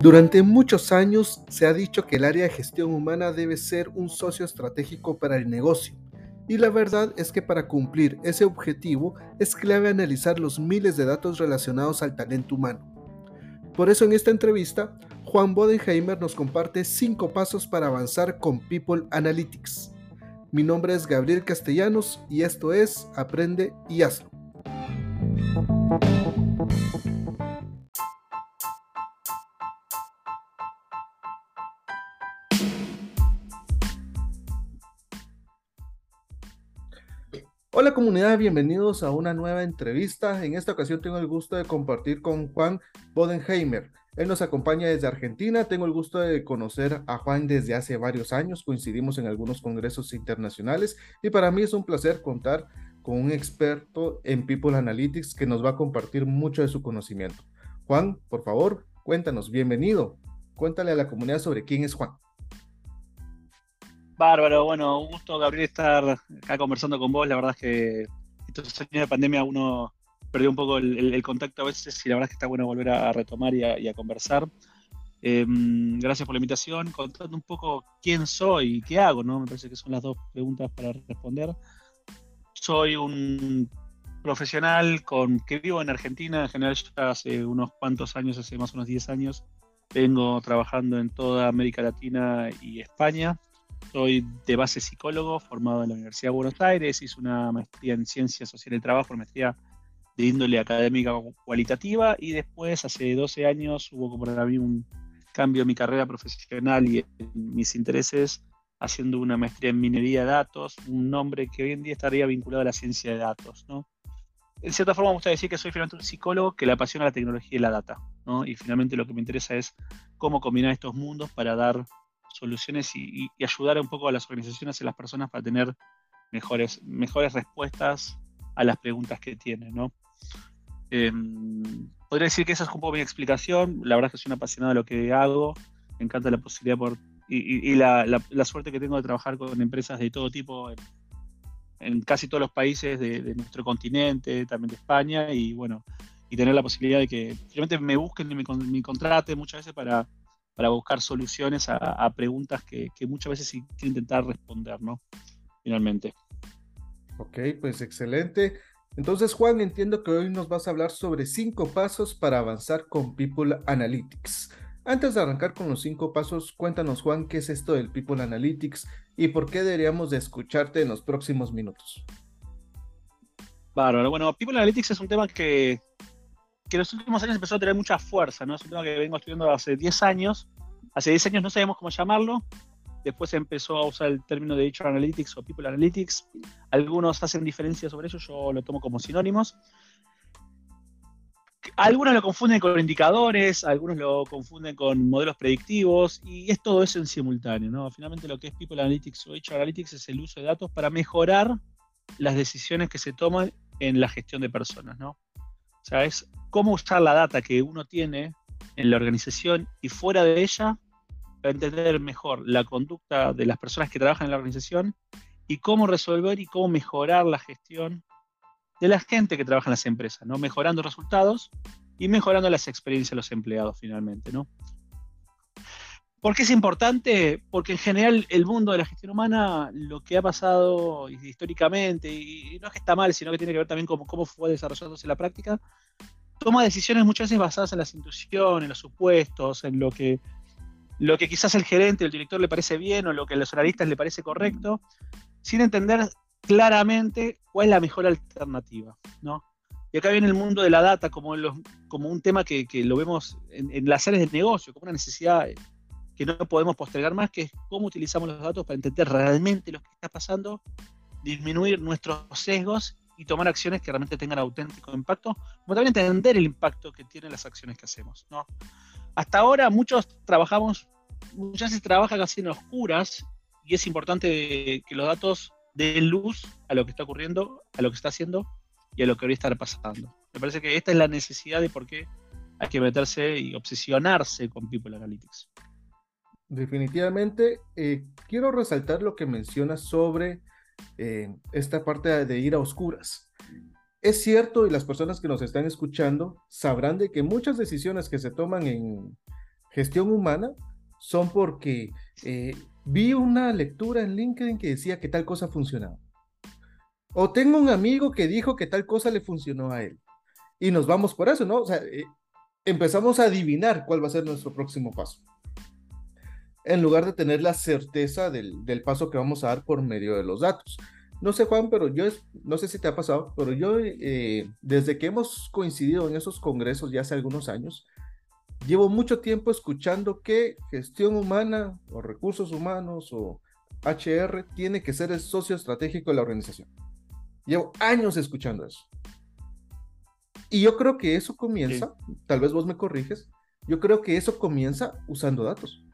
Durante muchos años se ha dicho que el área de gestión humana debe ser un socio estratégico para el negocio, y la verdad es que para cumplir ese objetivo es clave analizar los miles de datos relacionados al talento humano. Por eso en esta entrevista, Juan Bodenheimer nos comparte 5 pasos para avanzar con People Analytics. Mi nombre es Gabriel Castellanos y esto es Aprende y Hazlo. Hola comunidad, bienvenidos a una nueva entrevista. En esta ocasión tengo el gusto de compartir con Juan Bodenheimer. Él nos acompaña desde Argentina. Tengo el gusto de conocer a Juan desde hace varios años. Coincidimos en algunos congresos internacionales y para mí es un placer contar con un experto en People Analytics que nos va a compartir mucho de su conocimiento. Juan, por favor, cuéntanos, bienvenido. Cuéntale a la comunidad sobre quién es Juan. Bárbaro, bueno, un gusto, Gabriel, estar acá conversando con vos. La verdad es que estos años de pandemia uno perdió un poco el, contacto a veces y la verdad es que está bueno volver a, retomar y a, conversar. Em, gracias por la invitación, contando un poco quién soy y qué hago, ¿no? Me parece que son las dos preguntas para responder. Soy un profesional con, que vivo en Argentina, en general ya hace unos cuantos años, hace más o menos 10 años, vengo trabajando en toda América Latina y España. Soy de base psicólogo, formado en la Universidad de Buenos Aires, hice una maestría en Ciencias Sociales del Trabajo, una maestría de índole académica cualitativa, y después, hace 12 años, hubo para mí un cambio en mi carrera profesional y en mis intereses, haciendo una maestría en minería de datos, un nombre que hoy en día estaría vinculado a la ciencia de datos. En cierta forma me gusta decir que soy finalmente un psicólogo que le apasiona la tecnología y la data. Y finalmente lo que me interesa es cómo combinar estos mundos para dar soluciones y, ayudar un poco a las organizaciones y a las personas para tener mejores, mejores respuestas a las preguntas que tienen, ¿no? Em, podría decir que esa es un poco mi explicación. La verdad es que soy un apasionado de lo que hago. Me encanta la posibilidad por, y, la, suerte que tengo de trabajar con empresas de todo tipo en, casi todos los países de, nuestro continente, también de España, y bueno, y tener la posibilidad de que realmente me busquen y me, me contraten muchas veces para, para buscar soluciones a, preguntas que, muchas veces intentar responder, ¿no? Finalmente. Ok, pues excelente. Entonces, Juan, entiendo que hoy nos vas a hablar sobre cinco pasos para avanzar con People Analytics. Antes de arrancar con los cinco pasos, cuéntanos, Juan, qué es esto del People Analytics y por qué deberíamos de escucharte en los próximos minutos. Bárbaro. Bueno, People Analytics es un tema que, que en los últimos años empezó a tener mucha fuerza, ¿no? Es un tema que vengo estudiando hace 10 años. Hace 10 años no sabíamos cómo llamarlo. Después empezó a usar el término de HR Analytics o People Analytics. Algunos hacen diferencias sobre eso, yo lo tomo como sinónimos. Algunos lo confunden con indicadores, algunos lo confunden con modelos predictivos y es todo eso en simultáneo. ¿no? Finalmente lo que es People Analytics o HR Analytics es el uso de datos para mejorar las decisiones que se toman en la gestión de personas. ¿no? O sea, es cómo usar la data que uno tiene en la organización y fuera de ella para entender mejor la conducta de las personas que trabajan en la organización y cómo resolver y cómo mejorar la gestión de la gente que trabaja en las empresas, ¿no? Mejorando resultados y mejorando las experiencias de los empleados finalmente, ¿no? ¿Por qué es importante? Porque en general el mundo de la gestión humana, lo que ha pasado históricamente, y no es que está mal, sino que tiene que ver también con cómo fue desarrollándose la práctica, toma decisiones muchas veces basadas en las intuiciones, en los supuestos, en lo que, lo que quizás el gerente, el director le parece bien o lo que a los analistas le parece correcto, sin entender claramente cuál es la mejor alternativa, ¿no? Y acá viene el mundo de la data como, como un tema que, lo vemos en, en, las áreas de negocio, como una necesidad que no podemos postergar más, que es cómo utilizamos los datos para entender realmente lo que está pasando, disminuir nuestros sesgos y tomar acciones que realmente tengan auténtico impacto, como también entender el impacto que tienen las acciones que hacemos. ¿no? Hasta ahora muchos trabajamos, muchas veces trabajan casi en oscuras y es importante que los datos den luz a lo que está ocurriendo, a lo que está haciendo y a lo que debería estar pasando. Me parece que esta es la necesidad de por qué hay que meterse y obsesionarse con People Analytics. Definitivamente, eh, quiero resaltar lo que mencionas sobre esta parte de ir a oscuras. Es cierto y las personas que nos están escuchando sabrán de que muchas decisiones que se toman en, gestión humana son porque eh, vi una lectura en LinkedIn que decía que tal cosa funcionaba. O tengo un amigo que dijo que tal cosa le funcionó a él. Y nos vamos por eso, ¿no? O sea, eh, empezamos a adivinar cuál va a ser nuestro próximo paso. En lugar de tener la certeza del, del paso que vamos a dar por medio de los datos. No sé, Juan, pero yo no sé si te ha pasado, pero yo eh, desde que hemos coincidido en esos congresos ya hace algunos años, llevo mucho tiempo escuchando que gestión humana o recursos humanos o HR tiene que ser el socio estratégico de la organización. Llevo años escuchando eso. Y yo creo que eso comienza, tal vez vos me corriges, yo creo que eso comienza usando datos.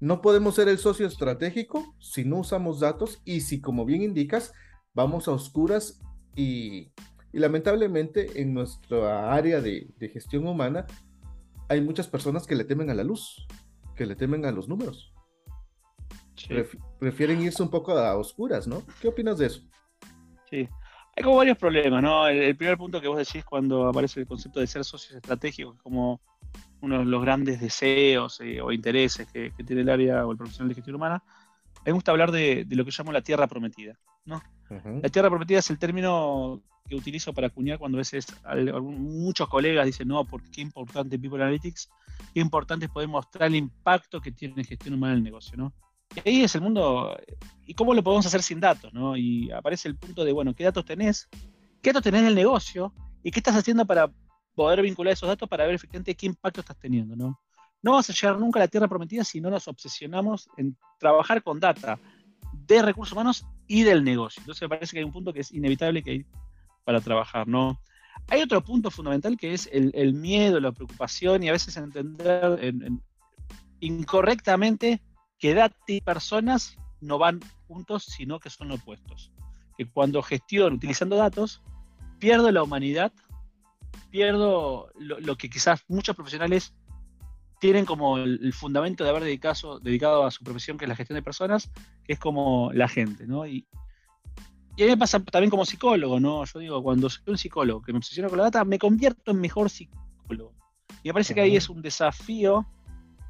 No podemos ser el socio estratégico si no usamos datos y si, como bien indicas, vamos a oscuras y, lamentablemente en nuestra área de, gestión humana hay muchas personas que le temen a la luz, que le temen a los números. prefieren irse un poco a oscuras, ¿no? ¿Qué opinas de eso? Sí, hay como varios problemas, ¿no? El, primer punto que vos decís cuando aparece el concepto de ser socios estratégicos, como uno de los grandes deseos eh, o intereses que, tiene el área o el profesional de gestión humana, me gusta hablar de, de lo que llamo la tierra prometida, ¿no? La tierra prometida es el término que utilizo para acuñar cuando a veces muchos colegas dicen, no, porque qué importante People Analytics, qué importante es poder mostrar el impacto que tiene gestión humana en el negocio, ¿no? Y ahí es el mundo, ¿y cómo lo podemos hacer sin datos, no? Y aparece el punto de, bueno, ¿qué datos tenés? ¿Qué datos tenés del negocio? ¿Y qué estás haciendo para poder vincular esos datos para ver efectivamente qué impacto estás teniendo, no? No vamos a llegar nunca a la tierra prometida si no nos obsesionamos en trabajar con data de recursos humanos y del negocio. Entonces me parece que hay un punto que es inevitable que hay para trabajar, ¿no? Hay otro punto fundamental que es el, miedo, la preocupación y a veces entender incorrectamente que data y personas no van juntos, sino que son opuestos. Que cuando gestiono utilizando datos, pierdo la humanidad, pierdo lo que quizás muchos profesionales tienen como el, fundamento de haber dedicado, dedicado a su profesión, que es la gestión de personas, que es como la gente, ¿no? Y, y a mí me pasa también como psicólogo, ¿no? Yo digo, cuando soy un psicólogo que me obsesiona con la data, me convierto en mejor psicólogo. Y me parece que ahí es un desafío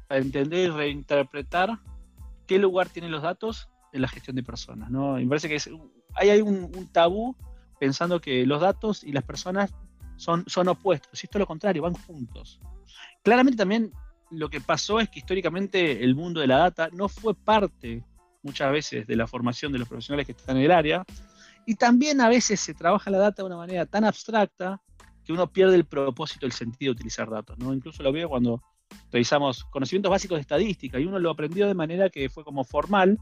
para entender y reinterpretar qué lugar tienen los datos en la gestión de personas, ¿no? Me parece que hay, un, un, tabú pensando que los datos y las personas son, son opuestos, y esto es lo contrario, van juntos. Claramente también lo que pasó es que históricamente el mundo de la data no fue parte muchas veces de la formación de los profesionales que están en el área. Y también a veces se trabaja la data de una manera tan abstracta que uno pierde el propósito, el sentido de utilizar datos. ¿no? Incluso lo veo cuando revisamos conocimientos básicos de estadística y uno lo aprendió de manera que fue como formal,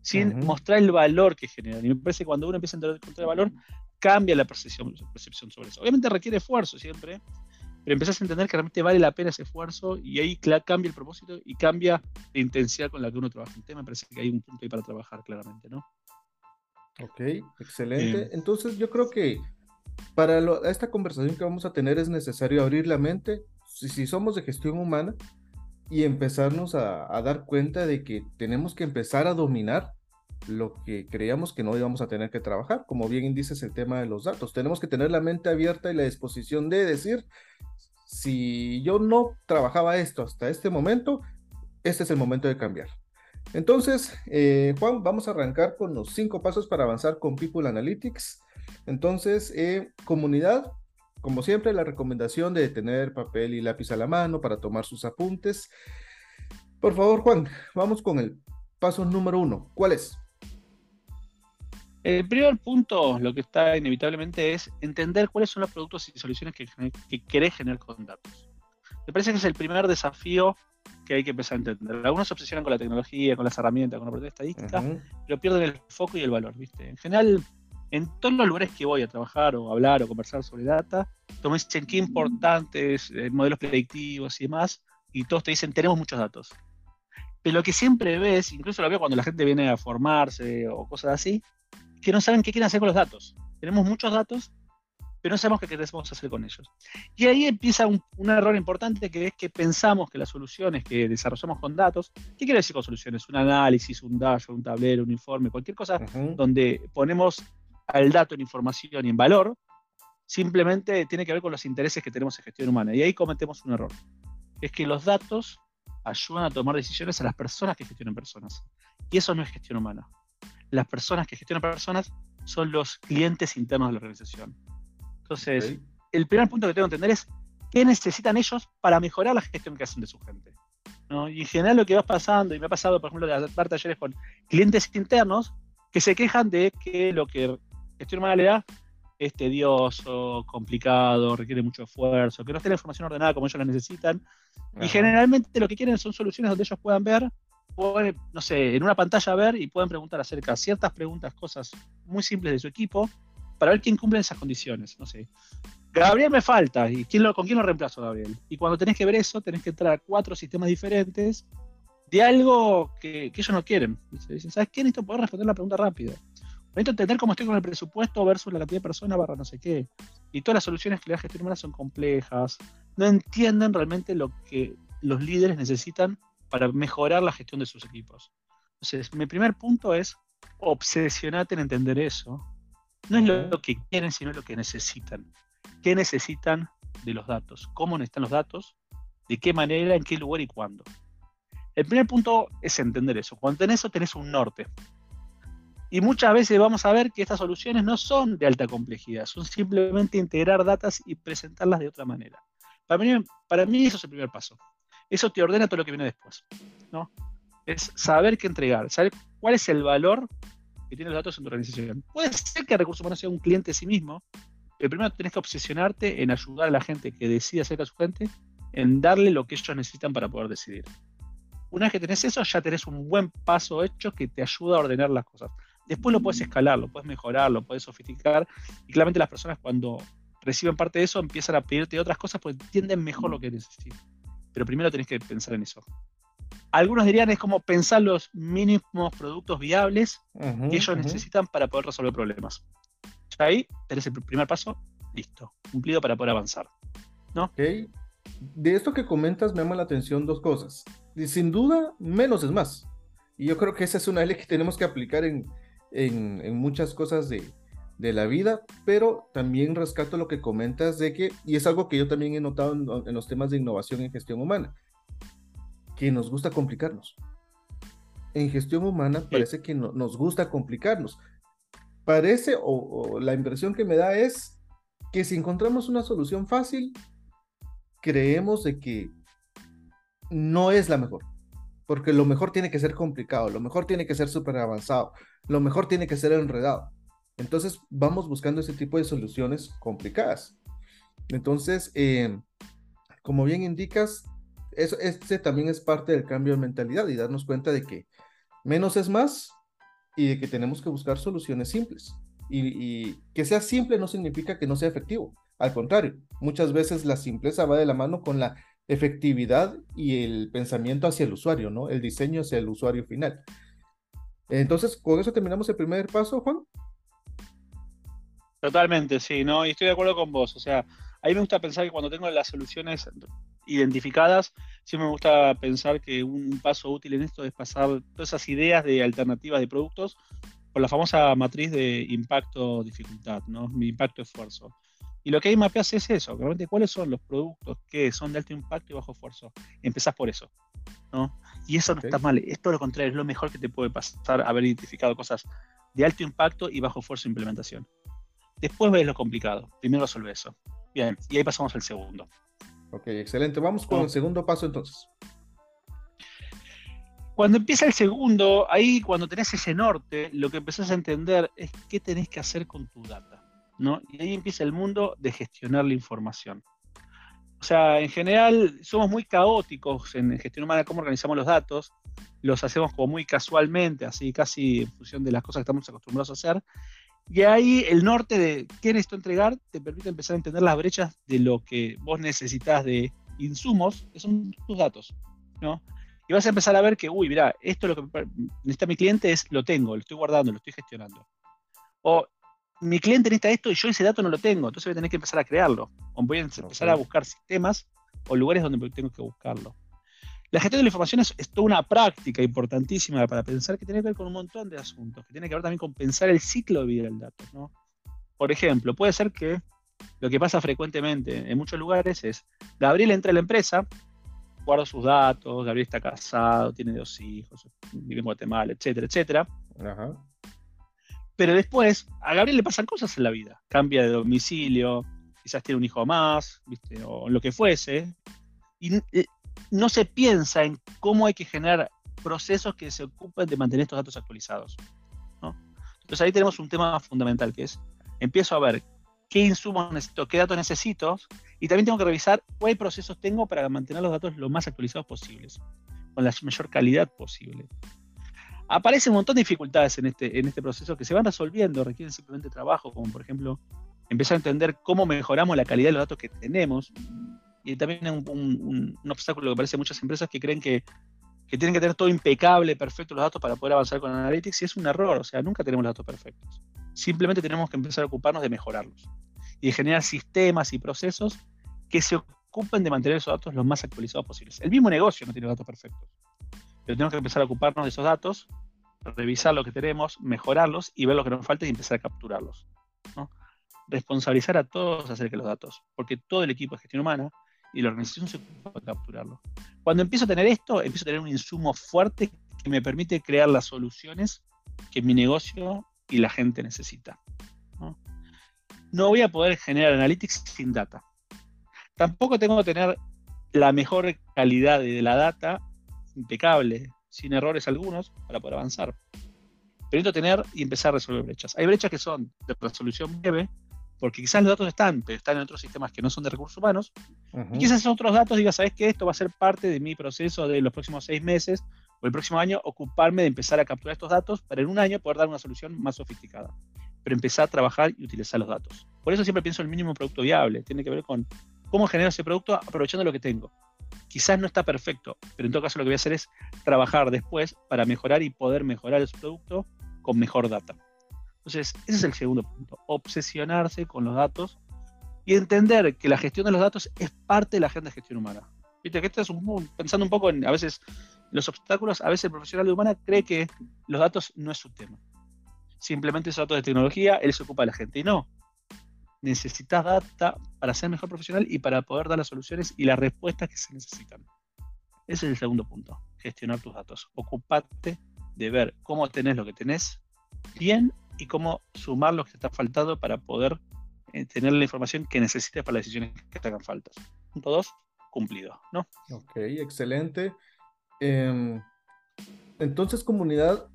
sin mostrar el valor que genera. Y me parece que cuando uno empieza a encontrar el valor, cambia la percepción, percepción sobre eso. Obviamente requiere esfuerzo siempre, pero empezás a entender que realmente vale la pena ese esfuerzo y ahí cambia el propósito y cambia la intensidad con la que uno trabaja. Entonces me parece que hay un punto ahí para trabajar claramente, ¿no? Ok, excelente. Entonces yo creo que para esta conversación que vamos a tener es necesario abrir la mente, si, somos de gestión humana, y empezarnos a, a, dar cuenta de que tenemos que empezar a dominar lo que creíamos que no íbamos a tener que trabajar. Como bien dices el tema de los datos, tenemos que tener la mente abierta y la disposición de decir, si yo no trabajaba esto hasta este momento, este es el momento de cambiar. Entonces, eh, Juan, vamos a arrancar con los cinco pasos para avanzar con People Analytics. Entonces, eh, comunidad, como siempre, la recomendación de tener papel y lápiz a la mano para tomar sus apuntes. Por favor, Juan, vamos con el paso número uno. ¿Cuál es? El primer punto, lo que está inevitablemente, es entender cuáles son los productos y soluciones que, que querés generar con datos. Me parece que es el primer desafío que hay que empezar a entender. Algunos se obsesionan con la tecnología, con las herramientas, con la parte de estadística, pero pierden el foco y el valor, ¿viste? En general, en todos los lugares que voy a trabajar o hablar o conversar sobre data, todos me dicen qué importantes eh, modelos predictivos y demás, y todos te dicen tenemos muchos datos. Pero lo que siempre ves, incluso lo veo cuando la gente viene a formarse o cosas así, que no saben qué quieren hacer con los datos. Tenemos muchos datos, pero no sabemos qué queremos hacer con ellos. Y ahí empieza un, error importante que es que pensamos que las soluciones que desarrollamos con datos, ¿qué quiere decir con soluciones? Un análisis, un dashboard, un tablero, un informe, cualquier cosa donde ponemos al dato en información y en valor, simplemente tiene que ver con los intereses que tenemos en gestión humana. Y ahí cometemos un error. Es que los datos ayudan a tomar decisiones a las personas que gestionan personas. Y eso no es gestión humana. Las personas que gestionan personas son los clientes internos de la organización. Entonces, el primer punto que tengo que entender es qué necesitan ellos para mejorar la gestión que hacen de su gente. Y en general lo que va pasando, y me ha pasado, por ejemplo, de hacer talleres con clientes internos que se quejan de que lo que gestión humana le da es tedioso, complicado, requiere mucho esfuerzo, que no esté la información ordenada como ellos la necesitan. Y generalmente lo que quieren son soluciones donde ellos puedan ver, pueden, no sé, en una pantalla ver y pueden preguntar acerca de ciertas preguntas, cosas muy simples de su equipo, para ver quién cumple esas condiciones. No sé. Gabriel me falta, ¿y quién lo, con quién lo reemplazo, Gabriel? Y cuando tenés que ver eso, tenés que entrar a cuatro sistemas diferentes de algo que, ellos no quieren. Dicen, ¿sabes qué? Necesito poder responder la pregunta rápido. Necesito entender cómo estoy con el presupuesto versus la cantidad de personas barra no sé qué. Y todas las soluciones que le da gestión humana son complejas. No entienden realmente lo que los líderes necesitan para mejorar la gestión de sus equipos. Entonces, mi primer punto es obsesionarte en entender eso. No es lo que quieren, sino lo que necesitan. ¿Qué necesitan de los datos? ¿Cómo necesitan los datos? ¿De qué manera? ¿En qué lugar y cuándo? El primer punto es entender eso. Cuando tenés eso, tenés un norte. Y muchas veces vamos a ver que estas soluciones no son de alta complejidad, son simplemente integrar datos y presentarlas de otra manera. Para mí, para mí eso es el primer paso. Eso te ordena todo lo que viene después. ¿no? Es saber qué entregar, saber cuál es el valor que tienen los datos en tu organización. Puede ser que Recursos Humanos sea un cliente en sí mismo, pero primero tienes que obsesionarte en ayudar a la gente que decide acerca de su gente, en darle lo que ellos necesitan para poder decidir. Una vez que tenés eso, ya tenés un buen paso hecho que te ayuda a ordenar las cosas. Después lo puedes escalar, lo puedes mejorar, lo puedes sofisticar. Y claramente las personas cuando reciben parte de eso empiezan a pedirte otras cosas porque entienden mejor lo que necesitan. Pero primero tenés que pensar en eso. Algunos dirían es como pensar los mínimos productos viables que ellos necesitan para poder resolver problemas. Ya ahí tenés el primer paso, listo, cumplido para poder avanzar. ¿no? De esto que comentas me llama la atención dos cosas. Y sin duda, menos es más. Y yo creo que esa es una ley que tenemos que aplicar en, en, muchas cosas de, de, la vida, pero también rescato lo que comentas de que, y es algo que yo también he notado en, los temas de innovación en gestión humana, que nos gusta complicarnos. En gestión humana parece que no, nos gusta complicarnos. Parece, o, la impresión que me da es que si encontramos una solución fácil, creemos de que no es la mejor porque lo mejor tiene que ser complicado, lo mejor tiene que ser súper avanzado, lo mejor tiene que ser enredado. Entonces vamos buscando ese tipo de soluciones complicadas. Entonces, eh, como bien indicas, eso, este también es parte del cambio de mentalidad y darnos cuenta de que menos es más y de que tenemos que buscar soluciones simples. Y, y, que sea simple no significa que no sea efectivo. Al contrario, muchas veces la simpleza va de la mano con la efectividad y el pensamiento hacia el usuario, ¿no? El diseño hacia el usuario final. Entonces, con eso terminamos el primer paso, Juan. Totalmente, sí, ¿no? Y estoy de acuerdo con vos. O sea, a mí me gusta pensar que cuando tengo las soluciones identificadas, sí me gusta pensar que un paso útil en esto es pasar todas esas ideas de alternativas de productos por la famosa matriz de impacto-dificultad, ¿no? Mi impacto-esfuerzo. Y lo que hay mapeas es eso, realmente cuáles son los productos que son de alto impacto y bajo esfuerzo. Empezás por eso, ¿no? Y eso no está mal, es todo lo contrario, es lo mejor que te puede pasar haber identificado cosas de alto impacto y bajo esfuerzo de implementación. Después ves lo complicado, primero resuelve eso. Bien, y ahí pasamos al segundo. Ok, excelente. Vamos con el segundo paso entonces. Cuando empieza el segundo, ahí cuando tenés ese norte, lo que empezás a entender es qué tenés que hacer con tu data. Y ahí empieza el mundo de gestionar la información. O sea, en general somos muy caóticos en gestión humana, cómo organizamos los datos, los hacemos como muy casualmente, así casi en función de las cosas que estamos acostumbrados a hacer. Y ahí el norte de qué necesito entregar te permite empezar a entender las brechas de lo que vos necesitas de insumos, que son tus datos, ¿no? Y vas a empezar a ver que, uy, mira, esto lo que necesita mi cliente es, lo tengo, lo estoy guardando, lo estoy gestionando. O mi cliente necesita esto y yo ese dato no lo tengo, entonces voy a tener que empezar a crearlo. O voy a empezar a buscar sistemas o lugares donde tengo que buscarlo. La gestión de la información es, toda una práctica importantísima para pensar que tiene que ver con un montón de asuntos, que tiene que ver también con pensar el ciclo de vida del dato. ¿no? Por ejemplo, puede ser que lo que pasa frecuentemente en muchos lugares es, Gabriel entra a la empresa, guardo sus datos, Gabriel está casado, tiene dos hijos, vive en Guatemala, etcétera, etcétera. Pero después, a Gabriel le pasan cosas en la vida. Cambia de domicilio, quizás tiene un hijo más, ¿viste? o lo que fuese. Y eh, no se piensa en cómo hay que generar procesos que se ocupen de mantener estos datos actualizados. Entonces ahí tenemos un tema fundamental que es, empiezo a ver qué insumos necesito, qué datos necesito, y también tengo que revisar cuáles procesos tengo para mantener los datos lo más actualizados posibles, con la mayor calidad posible. Aparecen un montón de dificultades en este, en este proceso que se van resolviendo, requieren simplemente trabajo, como por ejemplo empezar a entender cómo mejoramos la calidad de los datos que tenemos. Y también un, un, obstáculo que parece a muchas empresas que creen que, que, tienen que tener todo impecable, perfecto los datos para poder avanzar con Analytics, y es un error, o sea, nunca tenemos los datos perfectos. Simplemente tenemos que empezar a ocuparnos de mejorarlos y de generar sistemas y procesos que se ocupen de mantener esos datos lo más actualizados posibles. El mismo negocio no tiene datos perfectos, pero tenemos que empezar a ocuparnos de esos datos, revisar lo que tenemos, mejorarlos y ver lo que nos falta y empezar a capturarlos. Responsabilizar a todos acerca de los datos, porque todo el equipo de gestión humana y la organización se ocupa de capturarlo. Cuando empiezo a tener esto, empiezo a tener un insumo fuerte que me permite crear las soluciones que mi negocio y la gente necesita. no voy a poder generar analytics sin data. Tampoco tengo que tener la mejor calidad de la data, impecable, sin errores algunos, para poder avanzar. Pero necesito tener y empezar a resolver brechas. Hay brechas que son de resolución breve, porque quizás los datos están, pero están en otros sistemas que no son de recursos humanos. Y quizás esos otros datos diga, ¿sabes qué? Esto va a ser parte de mi proceso de los próximos seis meses o el próximo año, ocuparme de empezar a capturar estos datos para en un año poder dar una solución más sofisticada. Pero empezar a trabajar y utilizar los datos. Por eso siempre pienso en el mínimo producto viable. Tiene que ver con cómo genero ese producto aprovechando lo que tengo. Quizás no está perfecto, pero en todo caso lo que voy a hacer es trabajar después para mejorar y poder mejorar ese producto con mejor data. Entonces, ese es el segundo punto, obsesionarse con los datos y entender que la gestión de los datos es parte de la agenda de gestión humana. Viste que esto es un, pensando un poco en a veces los obstáculos, a veces el profesional de humana cree que los datos no es su tema. Simplemente son datos de tecnología, él se ocupa de la gente y no necesitas data para ser mejor profesional y para poder dar las soluciones y las respuestas que se necesitan. Ese es el segundo punto, gestionar tus datos. Ocupate de ver cómo tenés lo que tenés bien y cómo sumar lo que está faltando para poder eh, tener la información que necesites para las decisiones que te hagan faltas. Punto dos, cumplido, ¿no? Ok, excelente. Em, entonces, comunidad,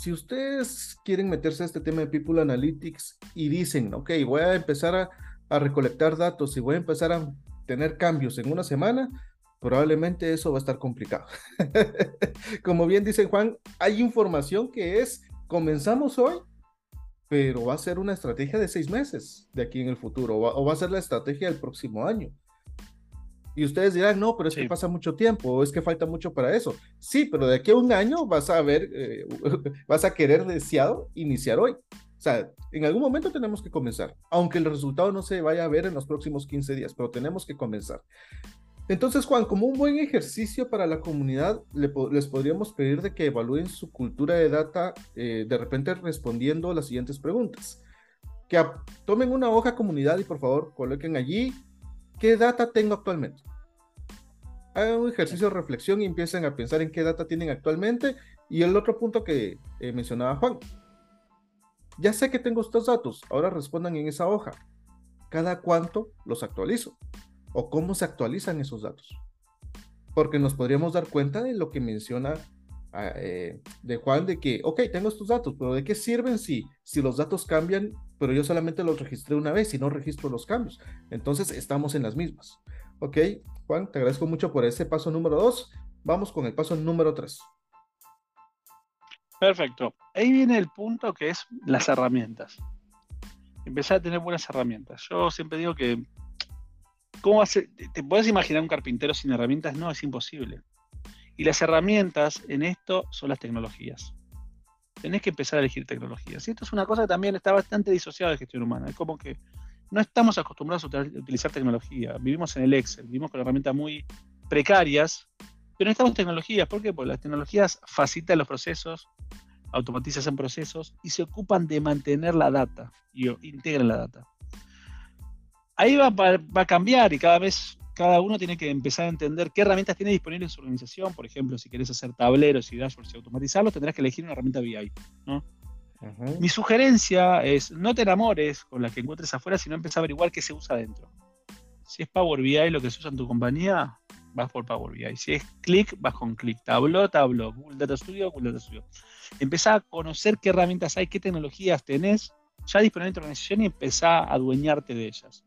si ustedes quieren meterse a este tema de People Analytics y dicen, ok, voy a empezar a, recolectar datos y voy a empezar a tener cambios en una semana, probablemente eso va a estar complicado. Como bien dice Juan, hay información que es, comenzamos hoy, pero va a ser una estrategia de seis meses de aquí en el futuro, o va a ser la estrategia del próximo año. Y ustedes dirán, no, pero es que pasa mucho tiempo, o es que falta mucho para eso. Sí, pero de aquí a un año vas a ver, eh, vas a querer deseado iniciar hoy. O sea, en algún momento tenemos que comenzar, aunque el resultado no se vaya a ver en los próximos 15 días, pero tenemos que comenzar. Entonces, Juan, como un buen ejercicio para la comunidad, les podríamos pedir de que evalúen su cultura de data, eh, de repente respondiendo las siguientes preguntas. Que tomen una hoja comunidad y por favor coloquen allí ¿qué data tengo actualmente? Hagan un ejercicio de reflexión y empiecen a pensar en qué data tienen actualmente. Y el otro punto que eh, mencionaba Juan. Ya sé que tengo estos datos, ahora respondan en esa hoja. ¿Cada cuánto los actualizo? ¿O cómo se actualizan esos datos? Porque nos podríamos dar cuenta de lo que menciona eh, de Juan, de que, ok, tengo estos datos, pero ¿de qué sirven si, si los datos cambian pero yo solamente los registré una vez y no registro los cambios. Entonces estamos en las mismas. Ok, Juan, te agradezco mucho por ese paso número dos. Vamos con el paso número tres. Perfecto. Ahí viene el punto que es las herramientas. Empezar a tener buenas herramientas. Yo siempre digo que, ¿cómo hace? ¿Te puedes imaginar un carpintero sin herramientas? No, es imposible. Y las herramientas en esto son las tecnologías tenés que empezar a elegir tecnologías. Y esto es una cosa que también está bastante disociada de gestión humana. Es como que no estamos acostumbrados a utilizar tecnología. Vivimos en el Excel, vivimos con herramientas muy precarias, pero necesitamos tecnologías. ¿Por qué? Porque las tecnologías facilitan los procesos, automatizan procesos y se ocupan de mantener la data y integran la data. Ahí va, va a cambiar y cada vez cada uno tiene que empezar a entender qué herramientas tiene disponibles en su organización. Por ejemplo, si querés hacer tableros y dashboards y automatizarlos, tendrás que elegir una herramienta BI. Mi sugerencia es no te enamores con la que encuentres afuera, sino empezar a averiguar qué se usa adentro. Si es Power BI lo que se usa en tu compañía, vas por Power BI. Si es Click, vas con Click. Tableau, Tableau. Google Data Studio, Google Data Studio. Empezá a conocer qué herramientas hay, qué tecnologías tenés ya disponibles en tu organización y empezá a adueñarte de ellas.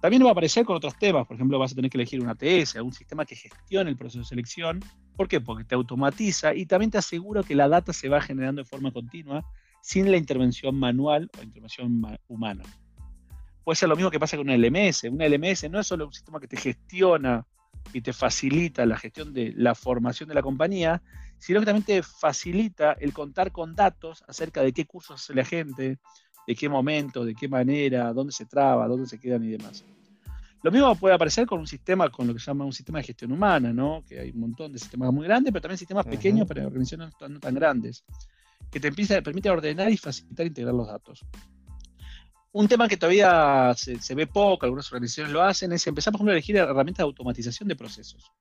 También va a aparecer con otros temas, por ejemplo, vas a tener que elegir un ATS, algún sistema que gestione el proceso de selección. ¿Por qué? Porque te automatiza y también te asegura que la data se va generando de forma continua sin la intervención manual o intervención humana. Puede ser lo mismo que pasa con un LMS. Un LMS no es solo un sistema que te gestiona y te facilita la gestión de la formación de la compañía, sino que también te facilita el contar con datos acerca de qué cursos hace la gente, de qué momento, de qué manera, dónde se traba, dónde se quedan y demás. Lo mismo puede aparecer con un sistema, con lo que se llama un sistema de gestión humana, ¿no? Que hay un montón de sistemas muy grandes, pero también sistemas pequeños para organizaciones no tan, grandes, que te empieza, permite ordenar y facilitar e integrar los datos. Un tema que todavía se, ve poco, algunas organizaciones lo hacen, es empezar, por ejemplo, a elegir herramientas de automatización de procesos.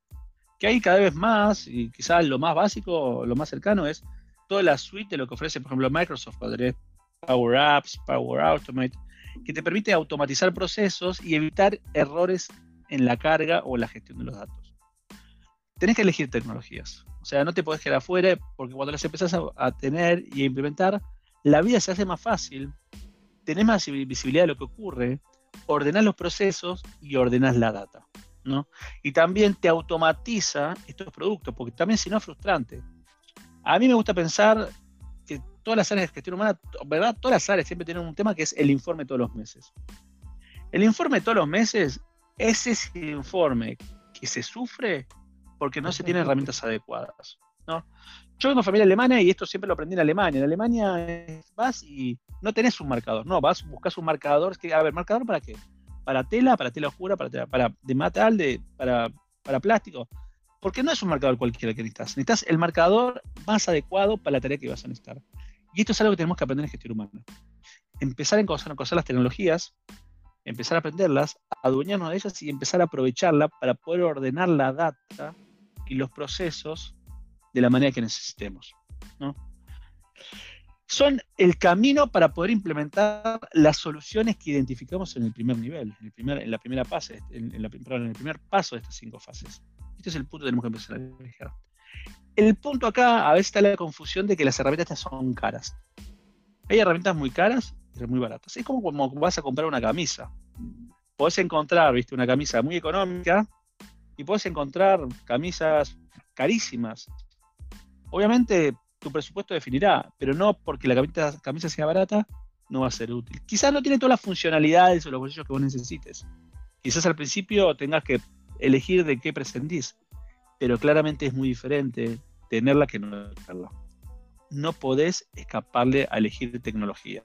Que hay cada vez más, y quizás lo más básico, lo más cercano es toda la suite de lo que ofrece, por ejemplo, Microsoft, Power Apps, Power Automate, que te permite automatizar procesos y evitar errores en la carga o la gestión de los datos. Tenés que elegir tecnologías. O sea, no te podés quedar afuera porque cuando las empezás a, tener y a implementar, la vida se hace más fácil, tenés más visibilidad de lo que ocurre, ordenás los procesos y ordenás la data. ¿no? Y también te automatiza estos productos, porque también si no es frustrante. A mí me gusta pensar que todas las áreas de gestión humana, ¿verdad? Todas las áreas siempre tienen un tema que es el informe todos los meses. El informe todos los meses es ese informe que se sufre porque no se tienen herramientas adecuadas. ¿no? Yo vengo de familia alemana y esto siempre lo aprendí en Alemania. En Alemania vas y no tenés un marcador, no, vas, buscas un marcador. Que, a ver, ¿marcador para qué? Para tela, para tela oscura, para, para de metal, de, para, para plástico. Porque no es un marcador cualquiera que necesitas. Necesitas el marcador más adecuado para la tarea que vas a necesitar. Y esto es algo que tenemos que aprender en gestión humana. Empezar a conocer, las tecnologías, empezar a aprenderlas, adueñarnos de ellas y empezar a aprovecharla para poder ordenar la data y los procesos de la manera que necesitemos. Son el camino para poder implementar las soluciones que identificamos en el primer nivel, en, el primer, en la primera fase, en, la, en el primer paso de estas cinco fases. Este es el punto que tenemos que empezar a. El punto acá, a veces está la confusión de que las herramientas son caras. Hay herramientas muy caras y muy baratas. Es como cuando vas a comprar una camisa. Podés encontrar, viste, una camisa muy económica y podés encontrar camisas carísimas. Obviamente tu presupuesto definirá, pero no porque la camisa, sea barata, no va a ser útil. Quizás no tiene todas las funcionalidades o los bolsillos que vos necesites. Quizás al principio tengas que elegir de qué prescindís. Pero claramente es muy diferente tenerla que no tenerla. No podés escaparle a elegir tecnología.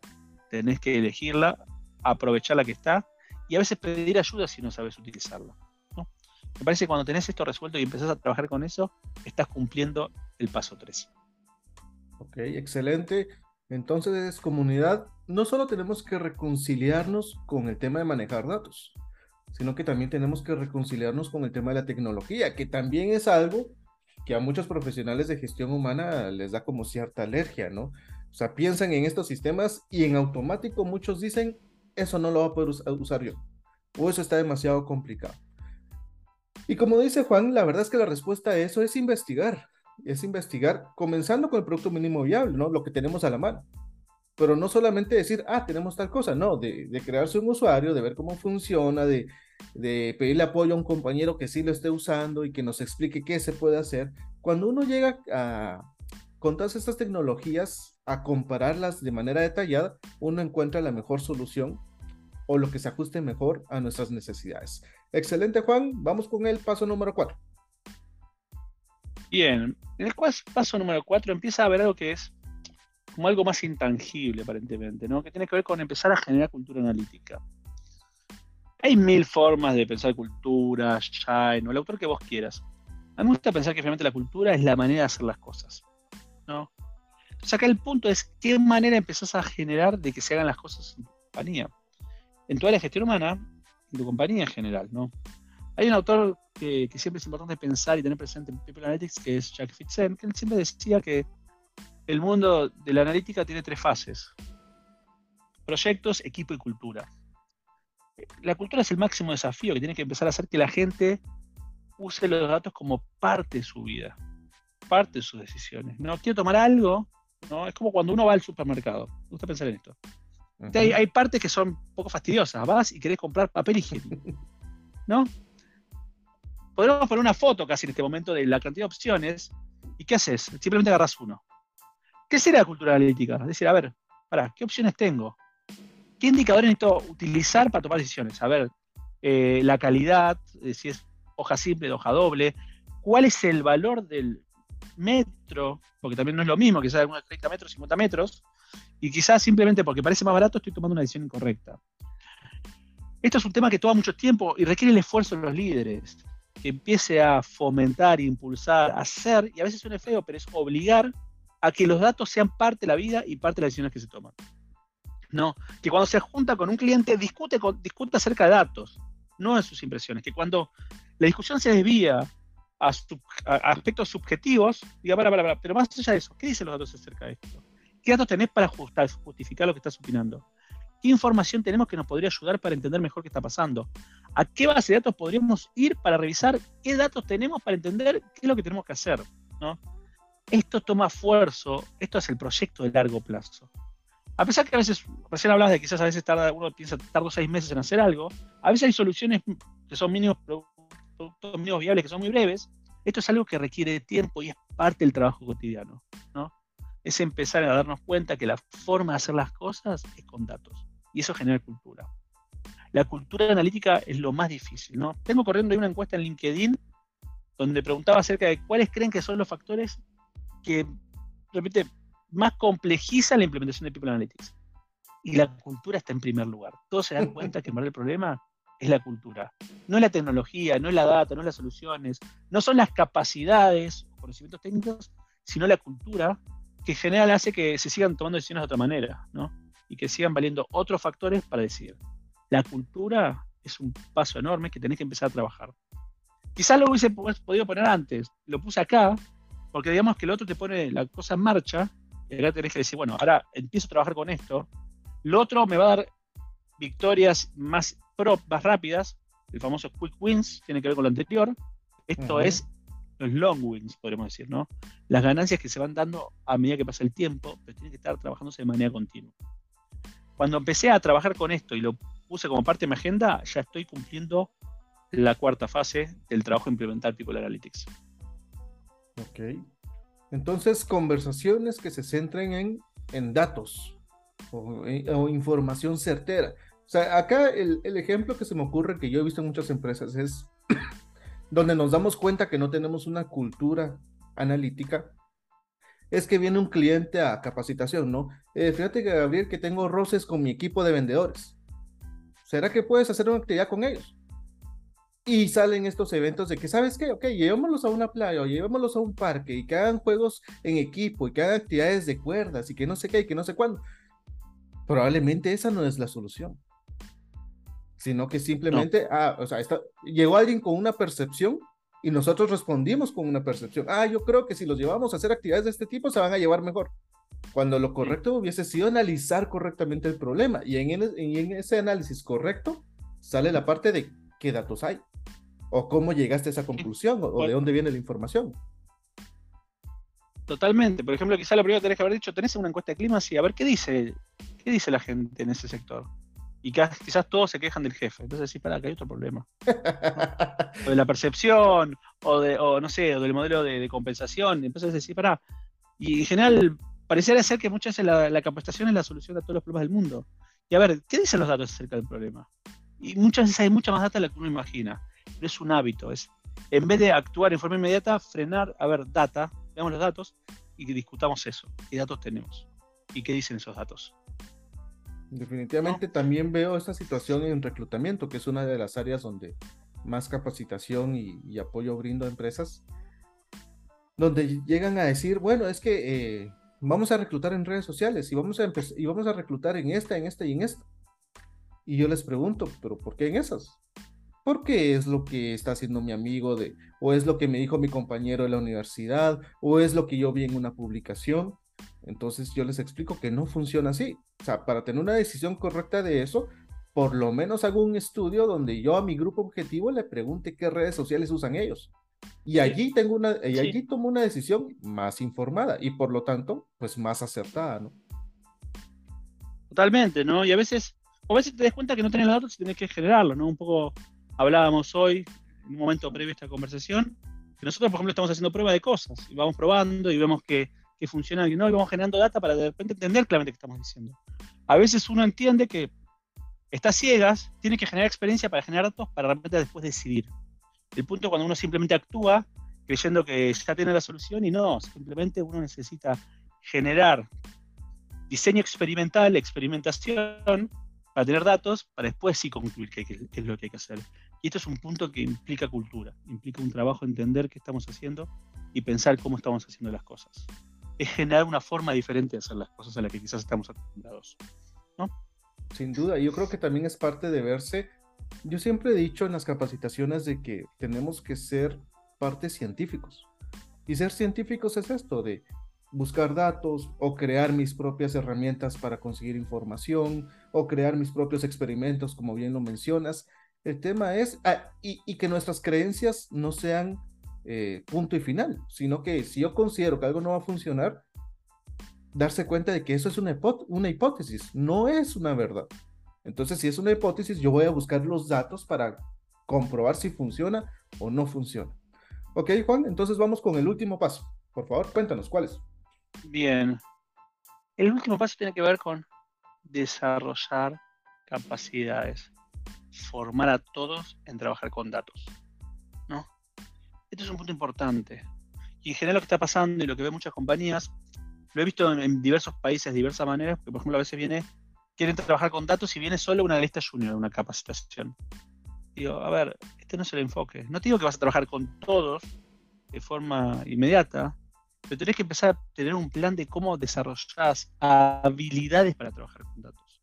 Tenés que elegirla, aprovechar la que está y a veces pedir ayuda si no sabes utilizarla. Me parece que cuando tenés esto resuelto y empezás a trabajar con eso, estás cumpliendo el paso 3. Ok, excelente. Entonces, comunidad, no solo tenemos que reconciliarnos con el tema de manejar datos, sino que también tenemos que reconciliarnos con el tema de la tecnología, que también es algo que a muchos profesionales de gestión humana les da como cierta alergia, ¿no? O sea, piensan en estos sistemas y en automático muchos dicen, eso no lo va a poder usar yo, o eso está demasiado complicado. Y como dice Juan, la verdad es que la respuesta a eso es investigar, es investigar comenzando con el producto mínimo viable, ¿no? Lo que tenemos a la mano pero no solamente decir, ah, tenemos tal cosa, no, de, crearse un usuario, de ver cómo funciona, de, pedirle apoyo a un compañero que sí lo esté usando y que nos explique qué se puede hacer. Cuando uno llega a, con todas estas tecnologías a compararlas de manera detallada, uno encuentra la mejor solución o lo que se ajuste mejor a nuestras necesidades. Excelente, Juan. Vamos con el paso número 4. Bien, en el paso número 4 empieza a ver algo que es como algo más intangible aparentemente, ¿no? que tiene que ver con empezar a generar cultura analítica. Hay mil formas de pensar cultura, Shine, o el autor que vos quieras. A mí me gusta pensar que finalmente la cultura es la manera de hacer las cosas. ¿no? Entonces acá el punto es qué manera empezás a generar de que se hagan las cosas en tu compañía. En área de gestión humana, en tu compañía en general, ¿no? Hay un autor que, siempre es importante pensar y tener presente en People Analytics, que es Jack Fitzen, que él siempre decía que el mundo de la analítica tiene tres fases. Proyectos, equipo y cultura. La cultura es el máximo desafío que tiene que empezar a hacer que la gente use los datos como parte de su vida, parte de sus decisiones. No quiero tomar algo, ¿no? Es como cuando uno va al supermercado. Me gusta pensar en esto. hay, hay, partes que son un poco fastidiosas. Vas y querés comprar papel higiénico. ¿No? podemos poner una foto casi en este momento de la cantidad de opciones. ¿Y qué haces? Simplemente agarras uno. ¿Qué la cultura analítica? Es decir, a ver, para, ¿qué opciones tengo? ¿Qué indicadores necesito utilizar para tomar decisiones? A ver, eh, la calidad, eh, si es hoja simple o hoja doble, cuál es el valor del metro, porque también no es lo mismo, quizás algunos 30 metros, 50 metros, y quizás simplemente porque parece más barato estoy tomando una decisión incorrecta. Esto es un tema que toma mucho tiempo y requiere el esfuerzo de los líderes que empiece a fomentar, impulsar, hacer, y a veces suena feo, pero es obligar a que los datos sean parte de la vida y parte de las decisiones que se toman. No, que cuando se junta con un cliente discute, discute acerca de datos, no de sus impresiones, que cuando la discusión se desvía a, aspectos subjetivos, diga, para, para, para, pero más allá de eso, ¿qué dicen los datos acerca de esto? ¿Qué datos tenés para justificar lo que estás opinando? ¿Qué información tenemos que nos podría ayudar para entender mejor qué está pasando? ¿A qué base de datos podríamos ir para revisar qué datos tenemos para entender qué es lo que tenemos que hacer? ¿no? Esto toma esfuerzo, esto es el proyecto de largo plazo. A pesar que a veces, recién hablabas de quizás a veces tarda, uno piensa tardo seis meses en hacer algo, a veces hay soluciones que son mínimos productos mínimos viables que son muy breves. Esto es algo que requiere tiempo y es parte del trabajo cotidiano. ¿no? Es empezar a darnos cuenta que la forma de hacer las cosas es con datos y eso genera cultura. La cultura analítica es lo más difícil, ¿no? Tengo corriendo ahí una encuesta en LinkedIn donde preguntaba acerca de cuáles creen que son los factores que, repite, más complejizan la implementación de People Analytics. Y la cultura está en primer lugar. Todos se dan cuenta que el problema es la cultura. No es la tecnología, no es la data, no es las soluciones, no son las capacidades o conocimientos técnicos, sino la cultura que en general hace que se sigan tomando decisiones de otra manera, ¿no? y que sigan valiendo otros factores para decidir. La cultura es un paso enorme que tenés que empezar a trabajar. Quizás lo hubiese podido poner antes, lo puse acá, porque digamos que el otro te pone la cosa en marcha, y acá tenés que decir, bueno, ahora empiezo a trabajar con esto, lo otro me va a dar victorias más, pro, más rápidas, el famoso quick wins, tiene que ver con lo anterior, esto es los long wins, podríamos decir, ¿no? Las ganancias que se van dando a medida que pasa el tiempo, pero tienen que estar trabajándose de manera continua. Cuando empecé a trabajar con esto y lo puse como parte de mi agenda, ya estoy cumpliendo la cuarta fase del trabajo de implementar People Analytics. Ok. Entonces, conversaciones que se centren en, en datos o, información certera. O sea, acá el, el, ejemplo que se me ocurre que yo he visto en muchas empresas es donde nos damos cuenta que no tenemos una cultura analítica es que viene un cliente a capacitación, ¿no? Eh, fíjate que Gabriel, que tengo roces con mi equipo de vendedores. ¿Será que puedes hacer una actividad con ellos? Y salen estos eventos de que, ¿sabes qué? Ok, llevémoslos a una playa o llevémoslos a un parque y que hagan juegos en equipo y que hagan actividades de cuerdas y que no sé qué y que no sé cuándo. Probablemente esa no es la solución. Sino que simplemente, ah, o sea, está, llegó alguien con una percepción y nosotros respondimos con una percepción. Ah, yo creo que si los llevamos a hacer actividades de este tipo se van a llevar mejor. Cuando lo correcto hubiese sido analizar correctamente el problema. Y en, en ese análisis correcto sale la parte de qué datos hay. O cómo llegaste a esa conclusión. O, de dónde viene la información. Totalmente. Por ejemplo, quizá lo primero que tenés que haber dicho, tenés una encuesta de clima y a ver qué dice, qué dice la gente en ese sector y quizás todos se quejan del jefe. Entonces decís, para que hay otro problema. o de la percepción, o de, o no sé, o del modelo de, compensación. Entonces decís, para. Y en general, pareciera ser que muchas veces la, capacitación es la solución a todos los problemas del mundo. Y a ver, ¿qué dicen los datos acerca del problema? Y muchas veces hay mucha más data de la que uno imagina. Pero es un hábito. Es, en vez de actuar en forma inmediata, frenar, a ver, data, veamos los datos y discutamos eso. ¿Qué datos tenemos? ¿Y qué dicen esos datos? Definitivamente también veo esta situación en reclutamiento, que es una de las áreas donde más capacitación y, apoyo brindo a empresas, donde llegan a decir, bueno, es que eh, vamos a reclutar en redes sociales y vamos a, y vamos a reclutar en esta, en esta y en esta. Y yo les pregunto, ¿pero por qué en esas? porque es lo que está haciendo mi amigo de, o es lo que me dijo mi compañero de la universidad, o es lo que yo vi en una publicación. Entonces yo les explico que no funciona así. O sea, para tener una decisión correcta de eso, por lo menos hago un estudio donde yo a mi grupo objetivo le pregunte qué redes sociales usan ellos. Y allí tengo una, y allí tomo una decisión más informada y por lo tanto, pues más acertada, ¿no? Totalmente, ¿no? Y a veces, a veces te das cuenta que no tenés los datos y tenés que generarlos, ¿no? Un poco hablábamos hoy, en un momento previo a esta conversación, que nosotros, por ejemplo, estamos haciendo prueba de cosas y vamos probando y vemos que, que funciona y no, y vamos generando data para de repente entender claramente qué estamos diciendo. A veces uno entiende que está ciegas, tiene que generar experiencia para generar datos para realmente después decidir. El punto cuando uno simplemente actúa creyendo que ya tiene la solución y no, simplemente uno necesita generar diseño experimental, experimentación, para tener datos, para después sí concluir qué, es lo que hay que hacer. Y esto es un punto que implica cultura, implica un trabajo entender qué estamos haciendo y pensar cómo estamos haciendo las cosas. Es generar una forma diferente de hacer las cosas a la que quizás estamos acostumbrados. ¿no? Sin duda, yo creo que también es parte de verse. Yo siempre he dicho en las capacitaciones de que tenemos que ser parte científicos. Y ser científicos es esto, de buscar datos o crear mis propias herramientas para conseguir información o crear mis propios experimentos, como bien lo mencionas. El tema es, ah, y, que nuestras creencias no sean eh, punto y final, sino que si yo considero que algo no va a funcionar, darse cuenta de que eso es una, una hipótesis, no es una verdad. Entonces, si es una hipótesis, yo voy a buscar los datos para comprobar si funciona o no funciona. Ok, Juan, entonces vamos con el último paso. Por favor, cuéntanos cuáles. Bien. El último paso tiene que ver con desarrollar capacidades, formar a todos en trabajar con datos. ¿no? Esto es un punto importante. Y en general lo que está pasando y lo que ven muchas compañías, lo he visto en, diversos países de diversas maneras, porque por ejemplo a veces viene, quieren trabajar con datos y viene solo una lista junior, una capacitación. Digo, a ver, este no es el enfoque. No digo que vas a trabajar con todos de forma inmediata, pero tenés que empezar a tener un plan de cómo desarrollas habilidades para trabajar con datos.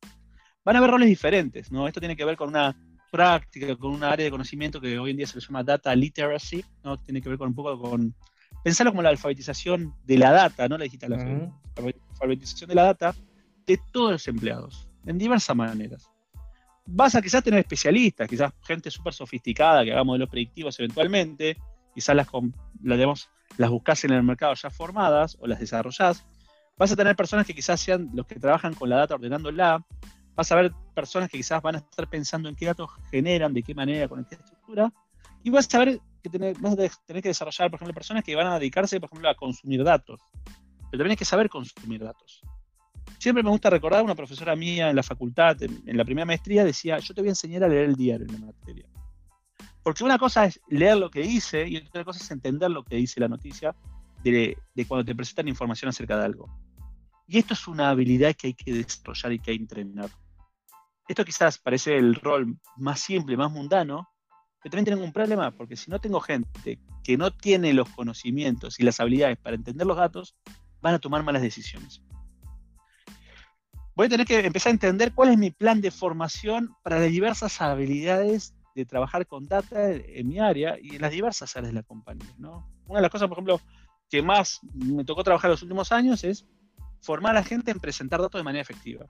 Van a haber roles diferentes, ¿no? Esto tiene que ver con una práctica, con un área de conocimiento que hoy en día se le llama data literacy, ¿no? Tiene que ver con un poco con pensarlo como la alfabetización de la data, no la digital, la alfabetización de la data de todos los empleados, en diversas maneras. Vas a quizás tener especialistas, quizás gente súper sofisticada que haga modelos predictivos eventualmente, quizás las, las, buscas en el mercado ya formadas o las desarrollás, vas a tener personas que quizás sean los que trabajan con la data ordenándola, vas a ver personas que quizás van a estar pensando en qué datos generan, de qué manera, con qué estructura, y vas a ver que tener, vas que desarrollar, por ejemplo, personas que van a dedicarse, por ejemplo, a consumir datos, pero también hay que saber consumir datos. Siempre me gusta recordar, una profesora mía en la facultad, en, en la primera maestría, decía, yo te voy a enseñar a leer el diario en la materia. Porque una cosa es leer lo que dice y otra cosa es entender lo que dice la noticia de, cuando te presentan información acerca de algo. Y esto es una habilidad que hay que desarrollar y que hay que entrenar. Esto quizás parece el rol más simple, más mundano, pero también tengo un problema, porque si no tengo gente que no tiene los conocimientos y las habilidades para entender los datos, van a tomar malas decisiones. Voy a tener que empezar a entender cuál es mi plan de formación para las diversas habilidades de trabajar con data en mi área y en las diversas áreas de la compañía. ¿no? Una de las cosas, por ejemplo, que más me tocó trabajar en los últimos años es formar a la gente en presentar datos de manera efectiva.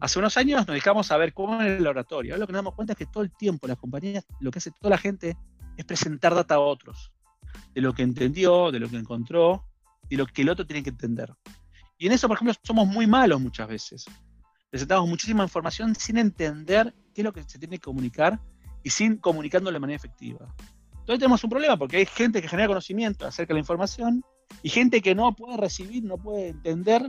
Hace unos años nos dedicamos a ver cómo en el laboratorio. Ahora lo que nos damos cuenta es que todo el tiempo las compañías, lo que hace toda la gente es presentar data a otros, de lo que entendió, de lo que encontró, y lo que el otro tiene que entender. Y en eso, por ejemplo, somos muy malos muchas veces presentamos muchísima información sin entender qué es lo que se tiene que comunicar y sin comunicándolo de manera efectiva. Entonces tenemos un problema porque hay gente que genera conocimiento acerca de la información y gente que no puede recibir, no puede entender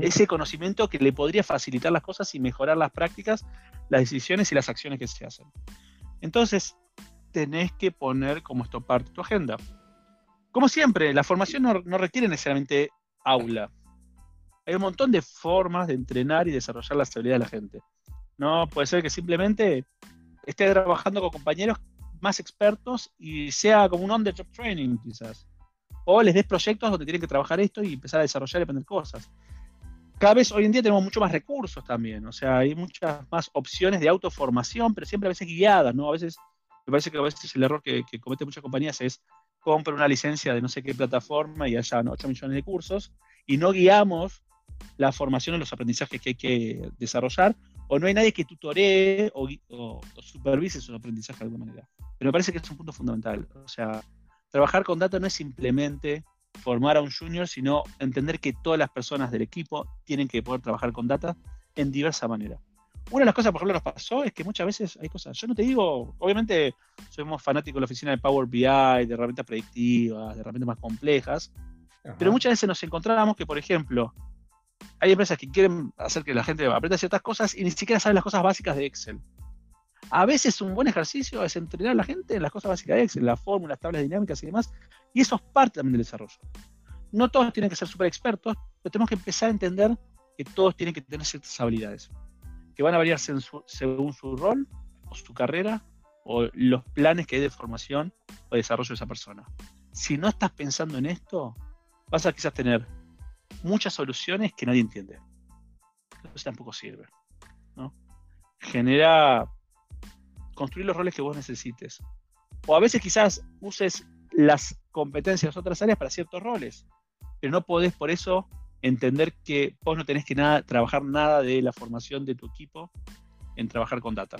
ese conocimiento que le podría facilitar las cosas y mejorar las prácticas, las decisiones y las acciones que se hacen. Entonces, tenés que poner como esto parte de tu agenda. Como siempre, la formación no, no requiere necesariamente aula. Hay un montón de formas de entrenar y desarrollar la estabilidad de la gente. No puede ser que simplemente esté trabajando con compañeros más expertos y sea como un on-the-job training, quizás. O les des proyectos donde tienen que trabajar esto y empezar a desarrollar y aprender cosas. cada vez hoy en día tenemos mucho más recursos también, o sea, hay muchas más opciones de autoformación, pero siempre a veces guiadas, ¿no? A veces, me parece que a veces el error que, que cometen muchas compañías es comprar una licencia de no sé qué plataforma y haya 8 millones de cursos y no guiamos la formación en los aprendizajes que hay que desarrollar, o no hay nadie que tutoree o, o, supervise esos aprendizajes de alguna manera. Pero me parece que es un punto fundamental. O sea, trabajar con data no es simplemente formar a un junior, sino entender que todas las personas del equipo tienen que poder trabajar con data en diversa manera. Una de las cosas, por ejemplo, nos pasó es que muchas veces hay cosas, yo no te digo, obviamente somos fanáticos de la oficina de Power BI, de herramientas predictivas, de herramientas más complejas, pero muchas veces nos encontrábamos que, por ejemplo, hay empresas que quieren hacer que la gente aprenda ciertas cosas y ni siquiera saben las cosas básicas de Excel. A veces un buen ejercicio es entrenar a la gente en las cosas básicas de Excel, las fórmulas, tablas dinámicas y demás, y eso es parte también del desarrollo. No todos tienen que ser súper expertos, pero tenemos que empezar a entender que todos tienen que tener ciertas habilidades, que van a variar según su rol o su carrera o los planes que hay de formación o desarrollo de esa persona. Si no estás pensando en esto, vas a quizás tener muchas soluciones que nadie entiende. Eso tampoco sirve. ¿no? Genera construir los roles que vos necesites. O a veces quizás uses las competencias de otras áreas para ciertos roles, pero no podés por eso entender que vos no tenés que nada, trabajar nada de la formación de tu equipo en trabajar con data.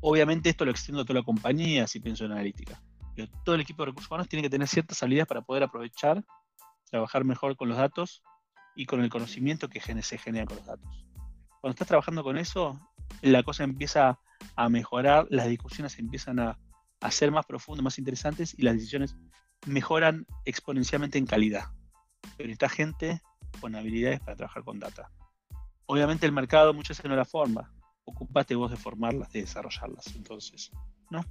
Obviamente esto lo extiendo a toda la compañía si pienso en analítica. Pero todo el equipo de recursos humanos tiene que tener ciertas habilidades para poder aprovechar, trabajar mejor con los datos y con el conocimiento que se genera con los datos. Cuando estás trabajando con eso, la cosa empieza a mejorar, las discusiones empiezan a, ser más profundas, más interesantes y las decisiones mejoran exponencialmente en calidad. Pero esta gente con habilidades para trabajar con data. Obviamente el mercado muchas veces no la forma. Ocupate vos de formarlas, de desarrollarlas. Entonces, ¿no?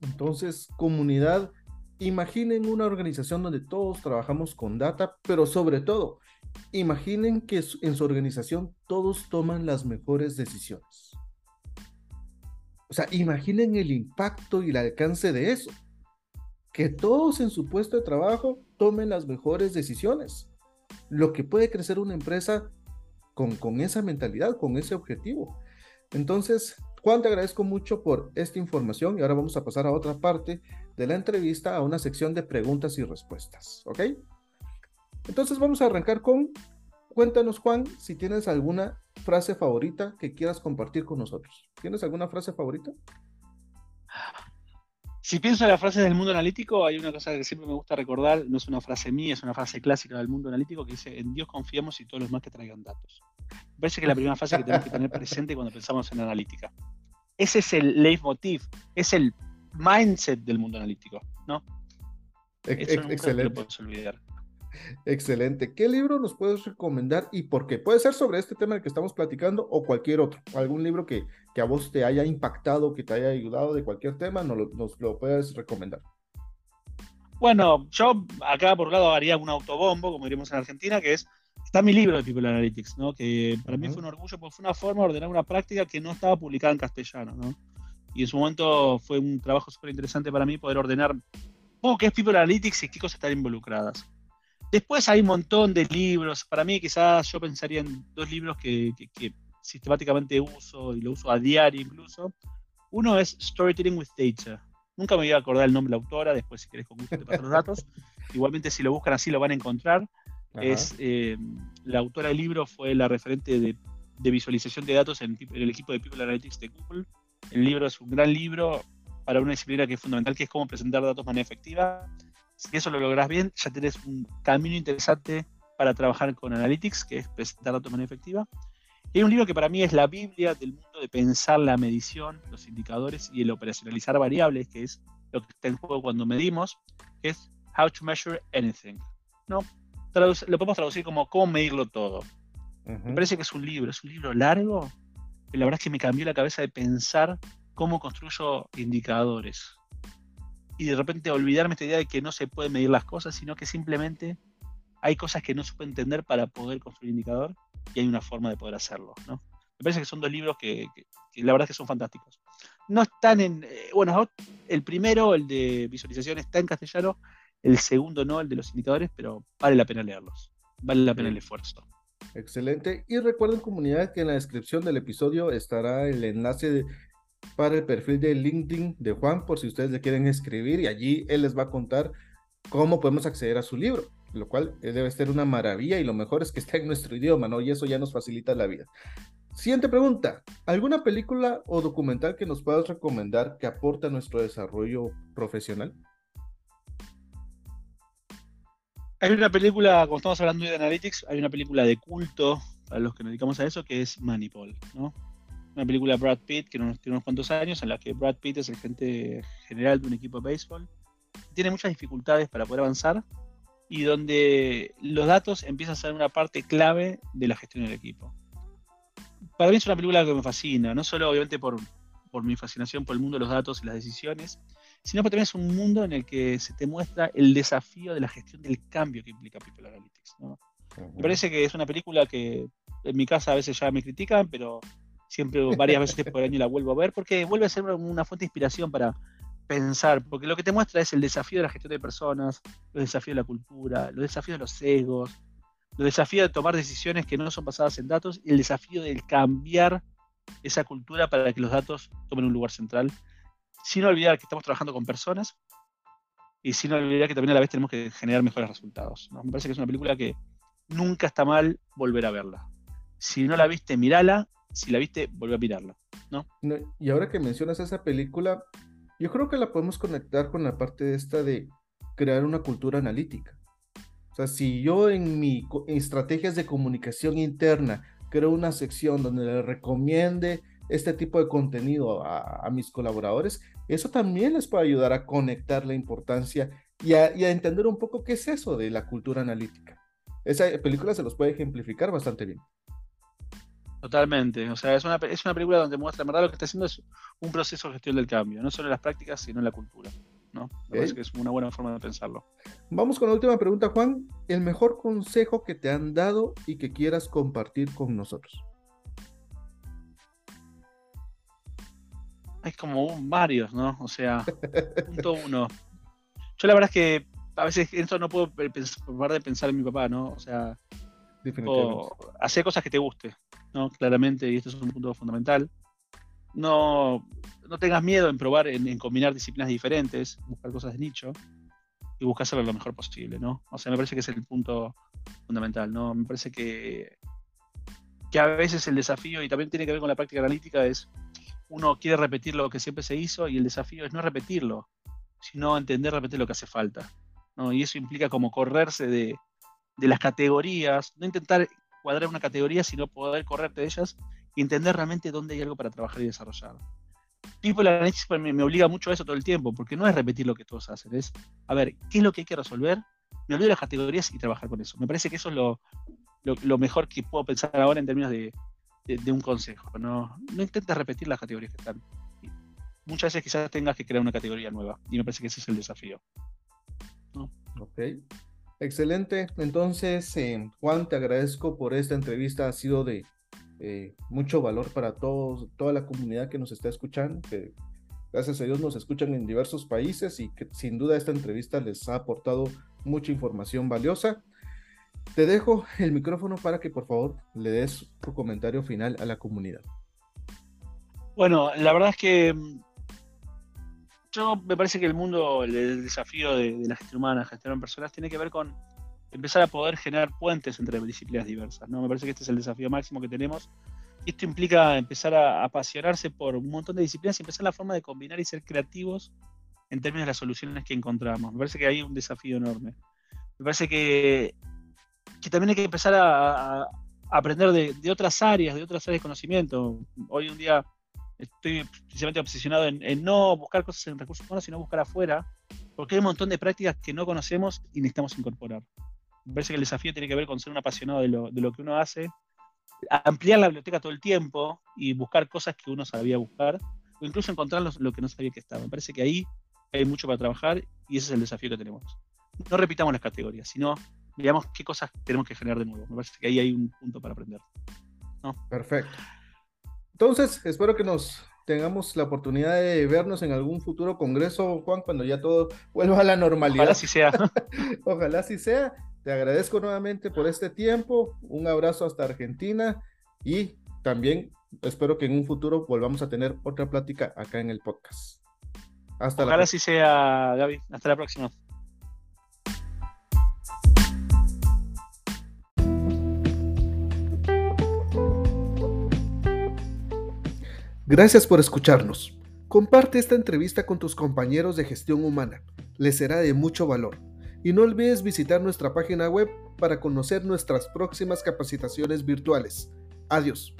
Entonces, comunidad, imaginen una organización donde todos trabajamos con data, pero sobre todo, imaginen que en su organización todos toman las mejores decisiones. O sea, imaginen el impacto y el alcance de eso. Que todos en su puesto de trabajo tomen las mejores decisiones. Lo que puede crecer una empresa con, con esa mentalidad, con ese objetivo. Entonces, Juan, te agradezco mucho por esta información y ahora vamos a pasar a otra parte de la entrevista, a una sección de preguntas y respuestas. ¿Ok? Entonces vamos a arrancar con, cuéntanos Juan, si tienes alguna frase favorita que quieras compartir con nosotros. ¿Tienes alguna frase favorita? Si pienso en las frases del mundo analítico, hay una cosa que siempre me gusta recordar, no es una frase mía, es una frase clásica del mundo analítico que dice, en Dios confiamos y todos los más que traigan datos. Me parece que es la primera frase que tenemos que tener presente cuando pensamos en analítica. Ese es el leitmotiv, es el mindset del mundo analítico, ¿no? Eso excelente. No puedes olvidar. Excelente. ¿Qué libro nos puedes recomendar y por qué? Puede ser sobre este tema del que estamos platicando o cualquier otro. Algún libro que, que a vos te haya impactado, que te haya ayudado de cualquier tema, nos lo, nos lo puedes recomendar. Bueno, yo acá por lado haría un autobombo, como diríamos en Argentina, que es, está mi libro de People Analytics, ¿no? que para mí fue un orgullo porque fue una forma de ordenar una práctica que no estaba publicada en castellano. ¿no? Y en su momento fue un trabajo súper interesante para mí poder ordenar cómo qué es People Analytics y qué cosas están involucradas. Después hay un montón de libros. Para mí, quizás yo pensaría en dos libros que, sistemáticamente uso y lo uso a diario incluso. Uno es Storytelling with Data. Nunca me voy a acordar el nombre de la autora, después si querés con gusto te paso los datos. Igualmente si lo buscan así lo van a encontrar. Es, eh, la autora del libro fue la referente de, visualización de datos en, en, el equipo de People Analytics de Google. El libro es un gran libro para una disciplina que es fundamental, que es cómo presentar datos de manera efectiva. Si eso lo logras bien, ya tenés un camino interesante para trabajar con Analytics, que es presentar datos de manera efectiva. Y hay un libro que para mí es la Biblia del mundo de pensar la medición, los indicadores y el operacionalizar variables, que es lo que está en juego cuando medimos, que es How to Measure Anything. ¿no? lo podemos traducir como cómo medirlo todo. Me parece que es un libro, es un libro largo, la verdad es que me cambió la cabeza de pensar cómo construyo indicadores y de repente olvidarme esta idea de que no se pueden medir las cosas, sino que simplemente hay cosas que no se puede entender para poder construir indicador y hay una forma de poder hacerlo. ¿no? Me parece que son dos libros que, la verdad es que son fantásticos. No están en. Eh, bueno, el primero, el de visualización, está en castellano, el segundo no, el de los indicadores, pero vale la pena leerlos. vale la pena el esfuerzo. Excelente. Y recuerden comunidad que en la descripción del episodio estará el enlace para el perfil de LinkedIn de Juan por si ustedes le quieren escribir y allí él les va a contar cómo podemos acceder a su libro, lo cual eh, debe ser una maravilla y lo mejor es que está en nuestro idioma, ¿no? Y eso ya nos facilita la vida. Siguiente pregunta, ¿alguna película o documental que nos puedas recomendar que aporte a nuestro desarrollo profesional? Hay una película, como estamos hablando de Analytics, hay una película de culto para los que nos dedicamos a eso que es Manipol, ¿no? Una película de Brad Pitt que tiene unos cuantos años en la que Brad Pitt es el gerente general de un equipo de béisbol. Tiene muchas dificultades para poder avanzar y donde los datos empiezan a ser una parte clave de la gestión del equipo. Para mí es una película que me fascina, no solo obviamente por, por mi fascinación por el mundo de los datos y las decisiones, sino porque también es un mundo en el que se te muestra el desafío de la gestión del cambio que implica People Analytics. Me parece que es una película que en mi casa a veces ya me critican, pero siempre varias veces por año la vuelvo a ver porque vuelve a ser una fuente de inspiración para pensar, porque lo que te muestra es el desafío de la gestión de personas, los desafíos de la cultura, los desafíos de los sesgos, los desafíos de tomar decisiones que no son basadas en datos y el desafío de cambiar esa cultura para que los datos tomen un lugar central sin olvidar que estamos trabajando con personas y sin olvidar que también a la vez tenemos que generar mejores resultados. Me parece que es una película que nunca está mal volver a verla. Si no la viste, mírala. Si la viste, vuelve a mirarla. ¿no? y ahora que mencionas esa película, yo creo que la podemos conectar con la parte esta de crear una cultura analítica. O sea, si yo en mis estrategias de comunicación interna creo una sección donde le recomiende este tipo de contenido a, mis colaboradores, eso también les puede ayudar a conectar la importancia y a, entender un poco qué es eso de la cultura analítica. Esa película se los puede ejemplificar bastante bien. Totalmente, o sea, es una, es una película donde muestra, en verdad, lo que está haciendo es un proceso de gestión del cambio, no solo en las prácticas, sino en la cultura. ¿no? Me parece que es una buena forma de pensarlo. Vamos con la última pregunta, Juan. El mejor consejo que te han dado y que quieras compartir con nosotros. Hay como varios, ¿no? O sea, punto uno. Yo la verdad es que a veces esto no puedo parar de pensar en mi papá, ¿no? O sea, o hacer cosas que te guste, ¿no? Claramente, y esto es un punto fundamental. No, no tengas miedo en probar, en, combinar disciplinas diferentes, buscar cosas de nicho y buscar hacerlo lo mejor posible, ¿no? O sea, me parece que es el punto fundamental, ¿no? Me parece que, que a veces el desafío, y también tiene que ver con la práctica analítica, es uno quiere repetir lo que siempre se hizo y el desafío es no repetirlo, sino entender realmente lo que hace falta. Y eso implica como correrse de, las categorías, no intentar cuadrar una categoría, sino poder correrte de ellas y entender realmente dónde hay algo para trabajar y desarrollar. People Analytics me, me obliga mucho a eso todo el tiempo, porque no es repetir lo que todos hacen, es, a ver, ¿qué es lo que hay que resolver? Me olvido de las categorías y trabajar con eso. Me parece que eso es lo mejor que puedo pensar ahora en términos de, de, un consejo. No, no intentes repetir las categorías que están. Muchas veces quizás tengas que crear una categoría nueva y me parece que ese es el desafío. Ok. Excelente. Entonces, eh, Juan, te agradezco por esta entrevista. Ha sido de eh, mucho valor para todos, toda la comunidad que nos está escuchando. Que gracias a Dios nos escuchan en diversos países y que sin duda esta entrevista les ha aportado mucha información valiosa. Te dejo el micrófono para que por favor le des tu comentario final a la comunidad. Bueno, la verdad es que mm, yo me parece que el mundo, el desafío de, la gestión humana, gestionar personas, tiene que ver con empezar a poder generar puentes entre disciplinas diversas. ¿no? Me parece que este es el desafío máximo que tenemos. Esto implica empezar a apasionarse por un montón de disciplinas y empezar la forma de combinar y ser creativos en términos de las soluciones que encontramos. Me parece que hay un desafío enorme. Me parece que que también hay que empezar a, aprender de, otras áreas, de otras áreas de conocimiento. Hoy un día estoy precisamente obsesionado en, no buscar cosas en recursos humanos, sino buscar afuera, porque hay un montón de prácticas que no conocemos y necesitamos incorporar. Me parece que el desafío tiene que ver con ser un apasionado de lo, de lo que uno hace, ampliar la biblioteca todo el tiempo y buscar cosas que uno sabía buscar, o incluso encontrar lo que no sabía que estaba. Me parece que ahí hay mucho para trabajar y ese es el desafío que tenemos. No repitamos las categorías, sino veamos qué cosas tenemos que generar de nuevo. Me parece que ahí hay un punto para aprender. Perfecto. Entonces, espero que nos tengamos la oportunidad de vernos en algún futuro congreso, Juan, cuando ya todo vuelva a la normalidad. Ojalá así sea. Ojalá así sea. te agradezco nuevamente por este tiempo, un abrazo hasta Argentina y también espero que en un futuro volvamos a tener otra plática acá en el podcast. Hasta Ojalá así sea, Gaby. Hasta la próxima. Gracias por escucharnos. Comparte esta entrevista con tus compañeros de gestión humana. Les será de mucho valor. Y no olvides visitar nuestra página web para conocer nuestras próximas capacitaciones virtuales. Adiós.